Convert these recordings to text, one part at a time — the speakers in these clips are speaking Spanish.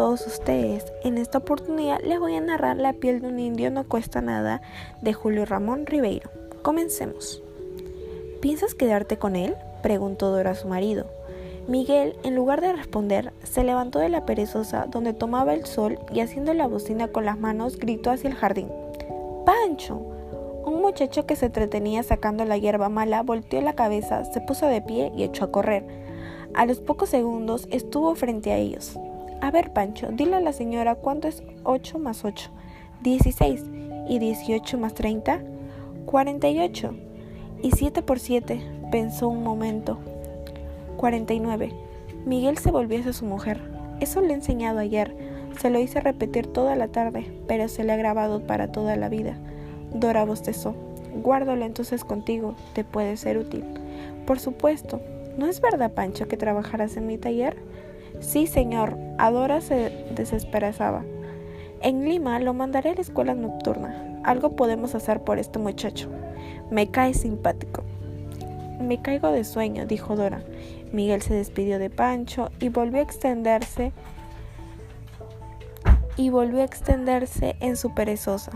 todos ustedes. En esta oportunidad les voy a narrar La piel de un indio no cuesta nada de Julio Ramón Ribeiro. Comencemos. ¿Piensas quedarte con él? preguntó Dora a su marido. Miguel, en lugar de responder, se levantó de la perezosa donde tomaba el sol y haciendo la bocina con las manos gritó hacia el jardín. ¡Pancho! Un muchacho que se entretenía sacando la hierba mala volteó la cabeza, se puso de pie y echó a correr. A los pocos segundos estuvo frente a ellos. A ver, Pancho, dile a la señora cuánto es 8 más 8. 16. ¿Y 18 más 30? 48. ¿Y 7 por 7? Pensó un momento. 49. Miguel se volvió hacia su mujer. Eso le he enseñado ayer. Se lo hice repetir toda la tarde, pero se le ha grabado para toda la vida. Dora bostezó. Guárdalo entonces contigo, te puede ser útil. Por supuesto. ¿No es verdad, Pancho, que trabajarás en mi taller? Sí, señor. Adora se desesperazaba. En Lima lo mandaré a la escuela nocturna. Algo podemos hacer por este muchacho. Me cae simpático. Me caigo de sueño, dijo Dora. Miguel se despidió de Pancho y volvió a extenderse y volvió a extenderse en su perezosa.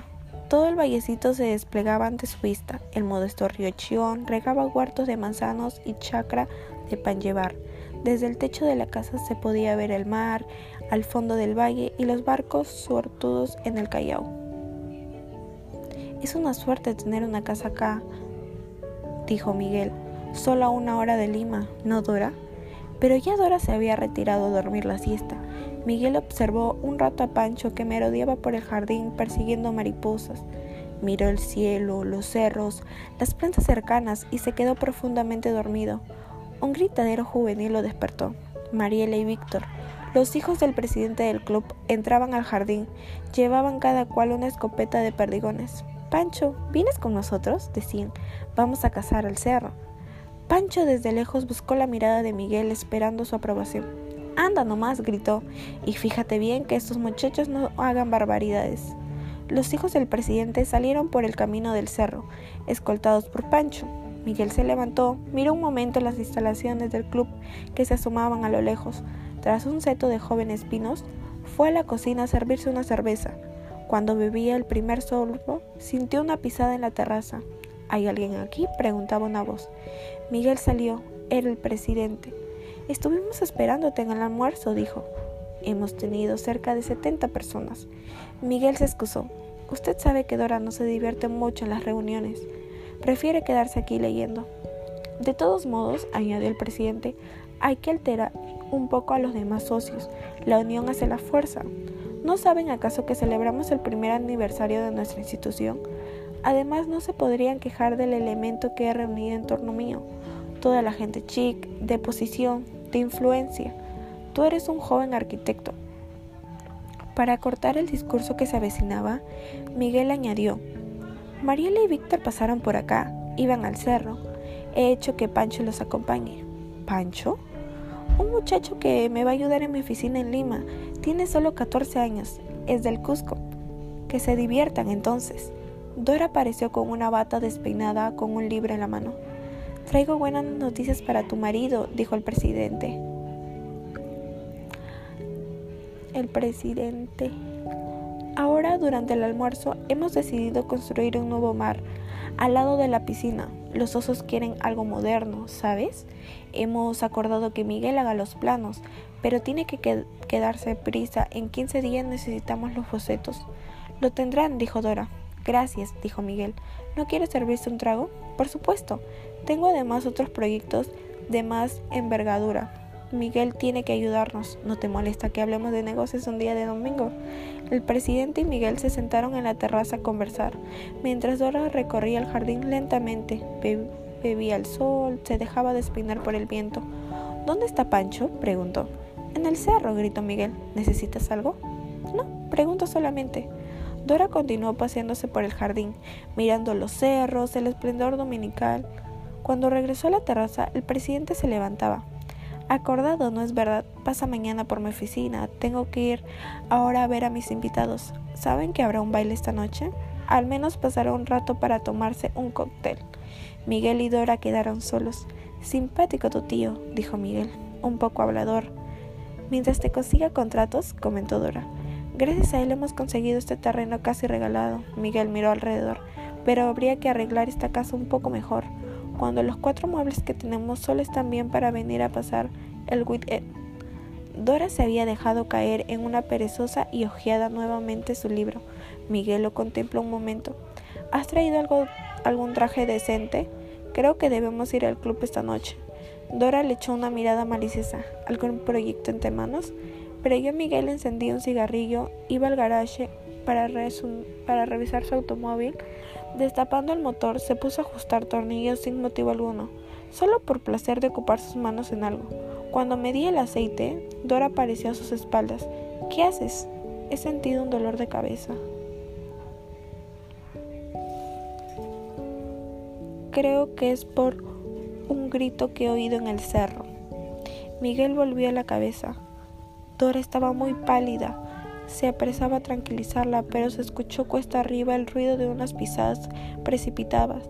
Todo el vallecito se desplegaba ante su vista. El modesto río Chión regaba huertos de manzanos y chacra de pan llevar. Desde el techo de la casa se podía ver el mar, al fondo del valle y los barcos suertudos en el Callao. Es una suerte tener una casa acá, dijo Miguel. Solo a una hora de Lima, ¿no, Dora? Pero ya Dora se había retirado a dormir la siesta. Miguel observó un rato a Pancho que merodeaba por el jardín persiguiendo mariposas. Miró el cielo, los cerros, las plantas cercanas y se quedó profundamente dormido. Un gritadero juvenil lo despertó. Mariela y Víctor, los hijos del presidente del club, entraban al jardín. Llevaban cada cual una escopeta de perdigones. Pancho, ¿vienes con nosotros? decían. Vamos a cazar al cerro. Pancho desde lejos buscó la mirada de Miguel esperando su aprobación. Anda nomás, gritó, y fíjate bien que estos muchachos no hagan barbaridades. Los hijos del presidente salieron por el camino del cerro, escoltados por Pancho. Miguel se levantó, miró un momento las instalaciones del club que se asomaban a lo lejos. Tras un seto de jóvenes pinos, fue a la cocina a servirse una cerveza. Cuando bebía el primer sorbo, sintió una pisada en la terraza. ¿Hay alguien aquí? preguntaba una voz. Miguel salió. Era el presidente. Estuvimos esperándote en el almuerzo, dijo. Hemos tenido cerca de 70 personas. Miguel se excusó. Usted sabe que Dora no se divierte mucho en las reuniones. Prefiere quedarse aquí leyendo. De todos modos, añadió el presidente, hay que alterar un poco a los demás socios. La unión hace la fuerza. ¿No saben acaso que celebramos el primer aniversario de nuestra institución? Además, no se podrían quejar del elemento que he reunido en torno mío. Toda la gente chic, de posición, de influencia. Tú eres un joven arquitecto. Para cortar el discurso que se avecinaba, Miguel añadió, Mariela y Víctor pasaron por acá, iban al cerro. He hecho que Pancho los acompañe. ¿Pancho? Un muchacho que me va a ayudar en mi oficina en Lima. Tiene solo 14 años. Es del Cusco. Que se diviertan entonces. Dora apareció con una bata despeinada con un libro en la mano. Traigo buenas noticias para tu marido, dijo el presidente. El presidente. Ahora, durante el almuerzo, hemos decidido construir un nuevo mar al lado de la piscina. Los osos quieren algo moderno, ¿sabes? Hemos acordado que Miguel haga los planos, pero tiene que quedarse prisa. En 15 días necesitamos los bocetos. Lo tendrán, dijo Dora. Gracias, dijo Miguel. ¿No quieres servirse un trago? Por supuesto. Tengo además otros proyectos de más envergadura. Miguel tiene que ayudarnos. ¿No te molesta que hablemos de negocios un día de domingo? El presidente y Miguel se sentaron en la terraza a conversar, mientras Dora recorría el jardín lentamente, bebía el sol, se dejaba despeinar por el viento. ¿Dónde está Pancho? preguntó. En el cerro, gritó Miguel. ¿Necesitas algo? No, pregunto solamente. Dora continuó paseándose por el jardín, mirando los cerros, el esplendor dominical. Cuando regresó a la terraza, el presidente se levantaba. Acordado, ¿no es verdad? Pasa mañana por mi oficina. Tengo que ir ahora a ver a mis invitados. ¿Saben que habrá un baile esta noche? Al menos pasará un rato para tomarse un cóctel. Miguel y Dora quedaron solos. Simpático tu tío, dijo Miguel, un poco hablador. Mientras te consiga contratos, comentó Dora. Gracias a él hemos conseguido este terreno casi regalado. Miguel miró alrededor. Pero habría que arreglar esta casa un poco mejor. Cuando los cuatro muebles que tenemos solo están bien para venir a pasar el weekend. Dora se había dejado caer en una perezosa y hojeada nuevamente su libro. Miguel lo contempló un momento. ¿Has traído algo, algún traje decente? Creo que debemos ir al club esta noche. Dora le echó una mirada maliciosa. ¿Algún proyecto entre manos? Pero yo Miguel encendía un cigarrillo, iba al garaje para, para revisar su automóvil. Destapando el motor, se puso a ajustar tornillos sin motivo alguno, solo por placer de ocupar sus manos en algo. Cuando medí el aceite, Dora apareció a sus espaldas. ¿Qué haces? He sentido un dolor de cabeza. Creo que es por un grito que he oído en el cerro. Miguel volvió la cabeza. Dora estaba muy pálida. Se apresaba a tranquilizarla, pero se escuchó cuesta arriba el ruido de unas pisadas precipitadas,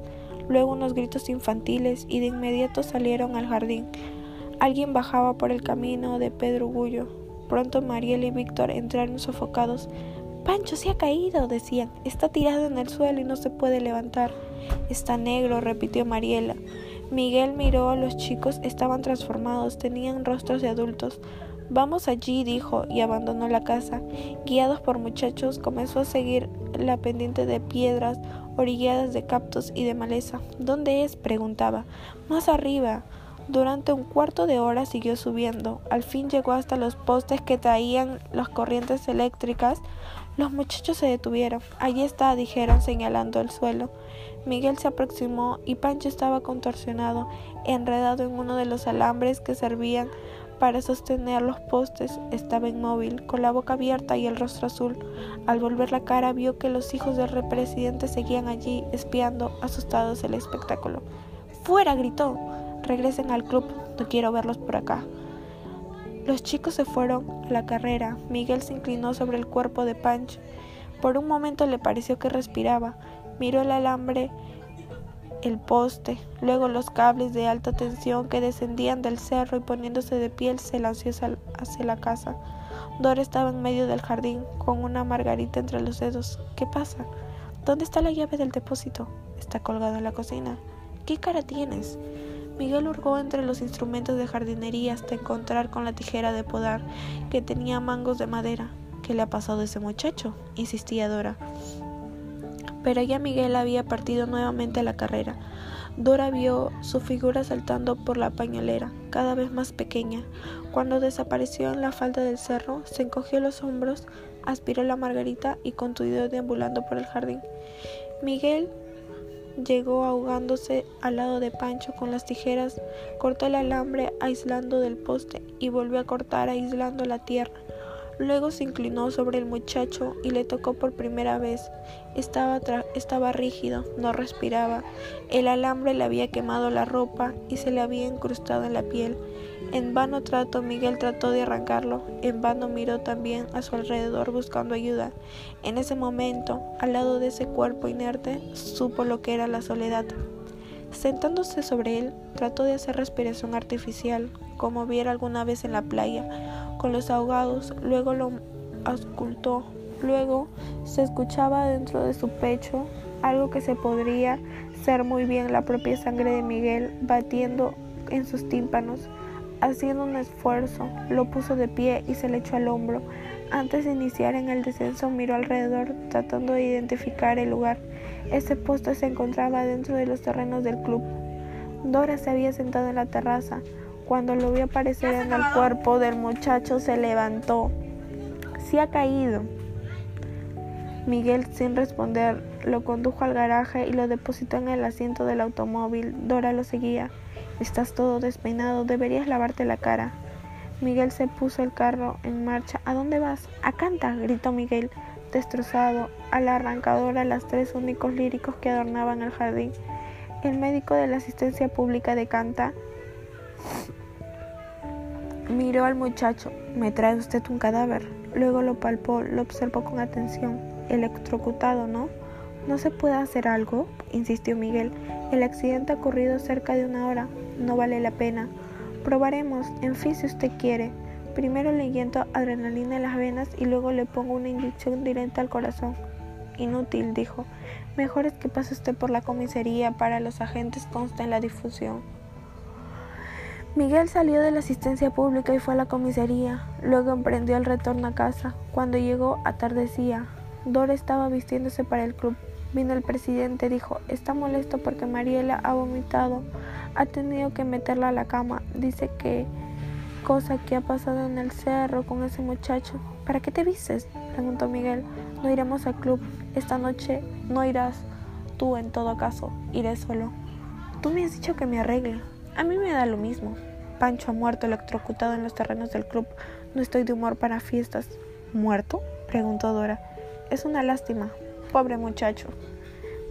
luego unos gritos infantiles y de inmediato salieron al jardín. Alguien bajaba por el camino de Pedro Gullo. Pronto Mariela y Víctor entraron sofocados. Pancho se ha caído, decían. Está tirado en el suelo y no se puede levantar. Está negro, repitió Mariela. Miguel miró a los chicos, estaban transformados, tenían rostros de adultos. Vamos allí, dijo, y abandonó la casa. Guiados por muchachos, comenzó a seguir la pendiente de piedras, orilladas de cactus y de maleza. ¿Dónde es? preguntaba. Más arriba. Durante un cuarto de hora siguió subiendo. Al fin llegó hasta los postes que traían las corrientes eléctricas. Los muchachos se detuvieron. Allí está, dijeron, señalando el suelo. Miguel se aproximó y Pancho estaba contorsionado, enredado en uno de los alambres que servían para sostener los postes. Estaba inmóvil, con la boca abierta y el rostro azul. Al volver la cara vio que los hijos del presidente seguían allí, espiando, asustados el espectáculo. ¡Fuera! gritó. Regresen al club, no quiero verlos por acá. Los chicos se fueron a la carrera. Miguel se inclinó sobre el cuerpo de Pancho. Por un momento le pareció que respiraba. Miró el alambre, el poste, luego los cables de alta tensión que descendían del cerro y poniéndose de pie se lanzó hacia la casa. Dora estaba en medio del jardín, con una margarita entre los dedos. ¿Qué pasa? ¿Dónde está la llave del depósito? Está colgado en la cocina. ¿Qué cara tienes? Miguel hurgó entre los instrumentos de jardinería hasta encontrar con la tijera de podar que tenía mangos de madera. ¿Qué le ha pasado a ese muchacho? insistía Dora pero ya Miguel había partido nuevamente a la carrera. Dora vio su figura saltando por la pañolera, cada vez más pequeña. Cuando desapareció en la falda del cerro, se encogió los hombros, aspiró la margarita y continuó deambulando por el jardín. Miguel llegó ahogándose al lado de Pancho con las tijeras, cortó el alambre aislando del poste y volvió a cortar aislando la tierra. Luego se inclinó sobre el muchacho y le tocó por primera vez. Estaba, estaba rígido, no respiraba. El alambre le había quemado la ropa y se le había incrustado en la piel. En vano trató, Miguel trató de arrancarlo. En vano miró también a su alrededor buscando ayuda. En ese momento, al lado de ese cuerpo inerte, supo lo que era la soledad. Sentándose sobre él, trató de hacer respiración artificial, como viera alguna vez en la playa con los ahogados, luego lo auscultó. Luego se escuchaba dentro de su pecho algo que se podría ser muy bien la propia sangre de Miguel batiendo en sus tímpanos. Haciendo un esfuerzo, lo puso de pie y se le echó al hombro. Antes de iniciar en el descenso, miró alrededor tratando de identificar el lugar. Ese puesto se encontraba dentro de los terrenos del club. Dora se había sentado en la terraza. Cuando lo vio aparecer en el cuerpo del muchacho, se levantó. Se ha caído. Miguel, sin responder, lo condujo al garaje y lo depositó en el asiento del automóvil. Dora lo seguía. Estás todo despeinado, deberías lavarte la cara. Miguel se puso el carro en marcha. ¿A dónde vas? A Canta, gritó Miguel, destrozado, a la arrancadora las tres únicos líricos que adornaban el jardín. El médico de la asistencia pública de Canta Miró al muchacho. ¿Me trae usted un cadáver? Luego lo palpó, lo observó con atención. Electrocutado, ¿no? ¿No se puede hacer algo? insistió Miguel. El accidente ha ocurrido cerca de una hora. No vale la pena. Probaremos, en fin, si usted quiere. Primero le inyecto adrenalina en las venas y luego le pongo una inyección directa al corazón. Inútil, dijo. Mejor es que pase usted por la comisaría para los agentes consta en la difusión. Miguel salió de la asistencia pública y fue a la comisaría. Luego emprendió el retorno a casa. Cuando llegó, atardecía. Dora estaba vistiéndose para el club. Vino el presidente, dijo, está molesto porque Mariela ha vomitado. Ha tenido que meterla a la cama. Dice que cosa que ha pasado en el cerro con ese muchacho. ¿Para qué te vistes? preguntó Miguel. No iremos al club. Esta noche no irás. Tú, en todo caso, iré solo. Tú me has dicho que me arregle. A mí me da lo mismo. Pancho ha muerto electrocutado en los terrenos del club. No estoy de humor para fiestas. ¿Muerto? preguntó Dora. Es una lástima. Pobre muchacho.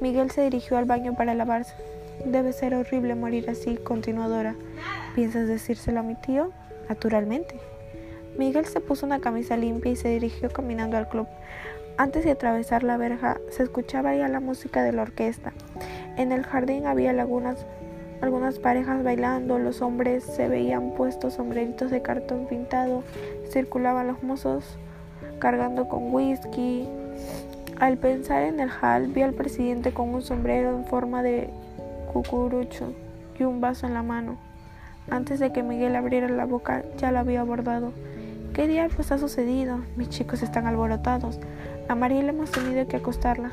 Miguel se dirigió al baño para lavarse. Debe ser horrible morir así, continuó Dora. ¿Piensas decírselo a mi tío? naturalmente. Miguel se puso una camisa limpia y se dirigió caminando al club. Antes de atravesar la verja se escuchaba ya la música de la orquesta. En el jardín había algunas, algunas parejas bailando, los hombres se veían puestos sombreritos de cartón pintado, circulaban los mozos cargando con whisky. Al pensar en el hall vi al presidente con un sombrero en forma de cucurucho y un vaso en la mano. Antes de que Miguel abriera la boca, ya la había abordado. ¿Qué diablos ha sucedido? Mis chicos están alborotados. A Mariela hemos tenido que acostarla.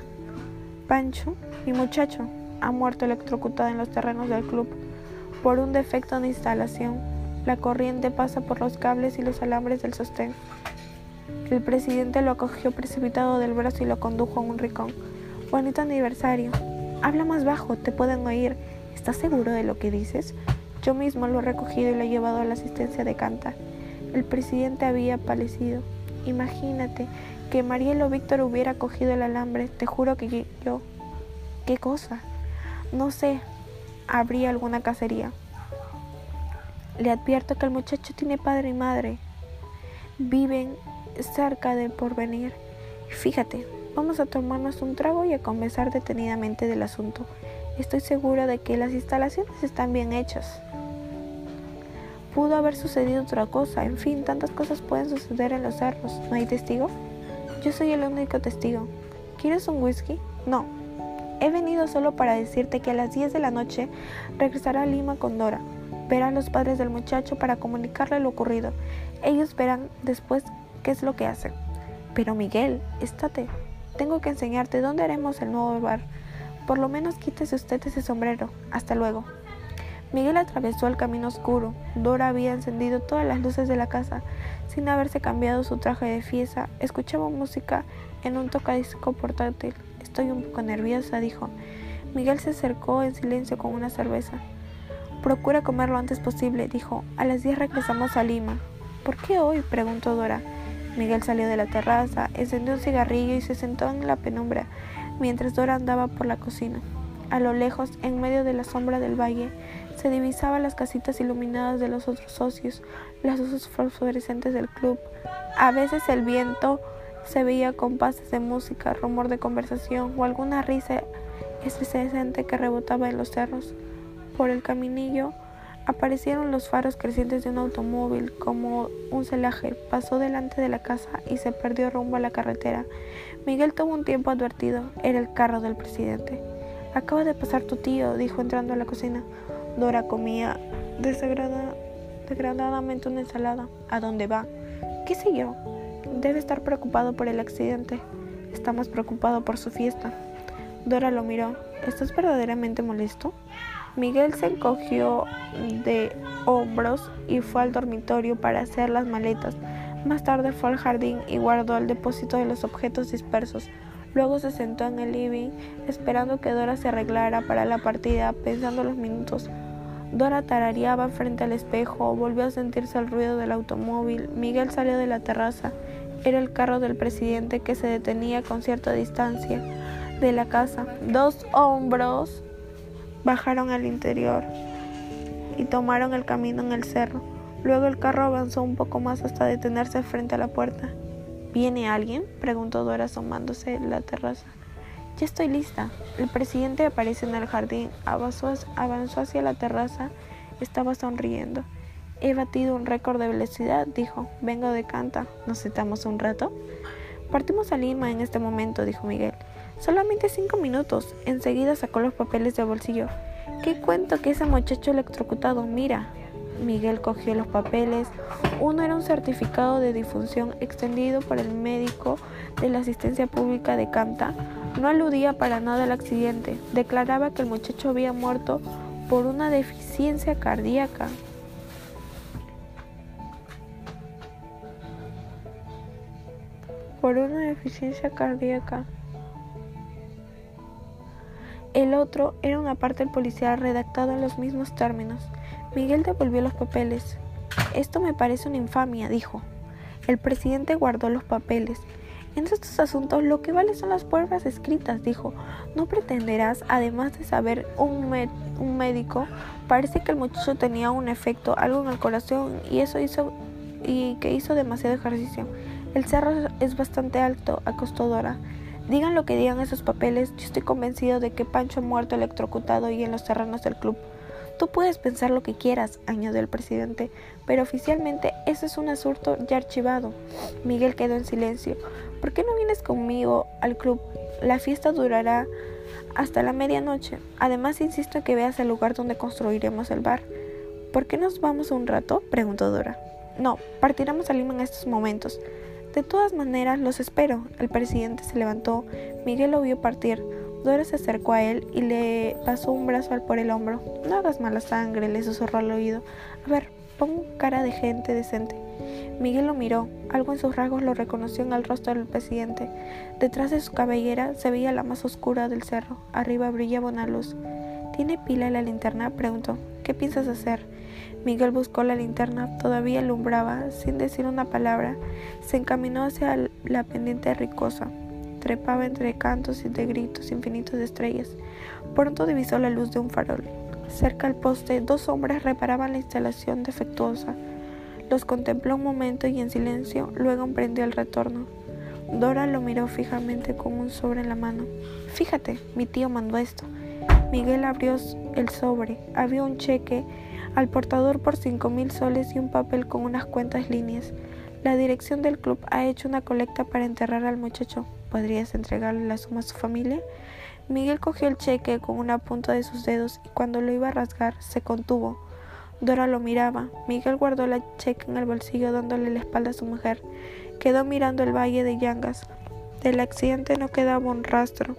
Pancho, mi muchacho, ha muerto electrocutado en los terrenos del club por un defecto de instalación. La corriente pasa por los cables y los alambres del sostén. El presidente lo acogió precipitado del brazo y lo condujo a un rincón. Bonito aniversario. Habla más bajo, te pueden oír. ¿Estás seguro de lo que dices? Yo mismo lo he recogido y lo he llevado a la asistencia de Canta. El presidente había palecido. Imagínate que Marielo Víctor hubiera cogido el alambre. Te juro que yo... ¿Qué cosa? No sé. Habría alguna cacería. Le advierto que el muchacho tiene padre y madre. Viven cerca del porvenir. Fíjate, vamos a tomarnos un trago y a conversar detenidamente del asunto. Estoy segura de que las instalaciones están bien hechas. Pudo haber sucedido otra cosa. En fin, tantas cosas pueden suceder en los cerros. ¿No hay testigo? Yo soy el único testigo. ¿Quieres un whisky? No. He venido solo para decirte que a las 10 de la noche regresará a Lima con Dora. Verá a los padres del muchacho para comunicarle lo ocurrido. Ellos verán después qué es lo que hacen. Pero Miguel, estate. Tengo que enseñarte dónde haremos el nuevo bar. Por lo menos quítese usted ese sombrero. Hasta luego. Miguel atravesó el camino oscuro. Dora había encendido todas las luces de la casa sin haberse cambiado su traje de fiesta. Escuchaba música en un tocadisco portátil. Estoy un poco nerviosa, dijo. Miguel se acercó en silencio con una cerveza. Procura comer lo antes posible, dijo. A las 10 regresamos a Lima. ¿Por qué hoy? preguntó Dora. Miguel salió de la terraza, encendió un cigarrillo y se sentó en la penumbra mientras Dora andaba por la cocina. A lo lejos, en medio de la sombra del valle, se divisaban las casitas iluminadas de los otros socios, las luces fosforescentes del club. A veces el viento se veía compases de música, rumor de conversación o alguna risa estridente que rebotaba en los cerros. Por el caminillo aparecieron los faros crecientes de un automóvil como un celaje. Pasó delante de la casa y se perdió rumbo a la carretera. Miguel tuvo un tiempo advertido. Era el carro del presidente. Acaba de pasar tu tío, dijo entrando a la cocina. Dora comía desagradadamente una ensalada. ¿A dónde va? ¿Qué sé yo? Debe estar preocupado por el accidente. Está más preocupado por su fiesta. Dora lo miró. ¿Estás verdaderamente molesto? Miguel se encogió de hombros y fue al dormitorio para hacer las maletas. Más tarde fue al jardín y guardó el depósito de los objetos dispersos. Luego se sentó en el living esperando que Dora se arreglara para la partida, pensando los minutos. Dora tarareaba frente al espejo, volvió a sentirse el ruido del automóvil. Miguel salió de la terraza. Era el carro del presidente que se detenía con cierta distancia de la casa. Dos hombros bajaron al interior y tomaron el camino en el cerro. Luego el carro avanzó un poco más hasta detenerse frente a la puerta. ¿Viene alguien? preguntó Dora asomándose en la terraza. Ya estoy lista. El presidente aparece en el jardín, avanzó, hacia la terraza, estaba sonriendo. He batido un récord de velocidad, dijo. Vengo de Canta. ¿Nos sentamos un rato? Partimos a Lima en este momento, dijo Miguel. Solamente cinco minutos. Enseguida sacó los papeles del bolsillo. ¿Qué cuento que ese muchacho electrocutado? Mira. Miguel cogió los papeles. Uno era un certificado de difunción extendido por el médico de la asistencia pública de Canta. No aludía para nada al accidente. Declaraba que el muchacho había muerto por una deficiencia cardíaca. Por una deficiencia cardíaca. El otro era una parte del policial redactado en los mismos términos. Miguel devolvió los papeles. Esto me parece una infamia, dijo. El presidente guardó los papeles. En estos asuntos lo que vale son las pruebas escritas, dijo. No pretenderás, además de saber un, un médico, parece que el muchacho tenía un efecto, algo en el corazón, y eso hizo y que hizo demasiado ejercicio. El cerro es bastante alto, acostó Dora. Digan lo que digan esos papeles, yo estoy convencido de que Pancho ha muerto electrocutado y en los terrenos del club. Tú puedes pensar lo que quieras, añadió el presidente, pero oficialmente eso es un asunto ya archivado. Miguel quedó en silencio. ¿Por qué no vienes conmigo al club? La fiesta durará hasta la medianoche. Además, insisto en que veas el lugar donde construiremos el bar. ¿Por qué nos vamos un rato? preguntó Dora. No, partiremos a Lima en estos momentos. De todas maneras, los espero. El presidente se levantó. Miguel lo vio partir. Dora se acercó a él y le pasó un brazo por el hombro. No hagas mala sangre, le susurró al oído. A ver, pon cara de gente decente. Miguel lo miró. Algo en sus rasgos lo reconoció en el rostro del presidente. Detrás de su cabellera se veía la más oscura del cerro. Arriba brillaba una luz. ¿Tiene pila la linterna? preguntó. ¿Qué piensas hacer? Miguel buscó la linterna, todavía alumbraba, sin decir una palabra. Se encaminó hacia la pendiente ricosa. Trepaba entre cantos y gritos infinitos de estrellas. Pronto divisó la luz de un farol. Cerca al poste, dos hombres reparaban la instalación defectuosa. Los contempló un momento y en silencio, luego emprendió el retorno. Dora lo miró fijamente con un sobre en la mano. Fíjate, mi tío mandó esto. Miguel abrió el sobre. Había un cheque al portador por cinco mil soles y un papel con unas cuantas líneas. La dirección del club ha hecho una colecta para enterrar al muchacho. ¿Podrías entregarle la suma a su familia? Miguel cogió el cheque con una punta de sus dedos y cuando lo iba a rasgar se contuvo. Dora lo miraba. Miguel guardó la cheque en el bolsillo dándole la espalda a su mujer. Quedó mirando el valle de Yangas. Del accidente no quedaba un rastro,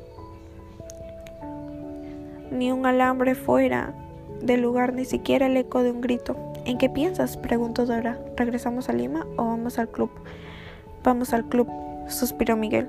ni un alambre fuera del lugar ni siquiera el eco de un grito. ¿En qué piensas? preguntó Dora. ¿Regresamos a Lima o vamos al club? Vamos al club, suspiró Miguel.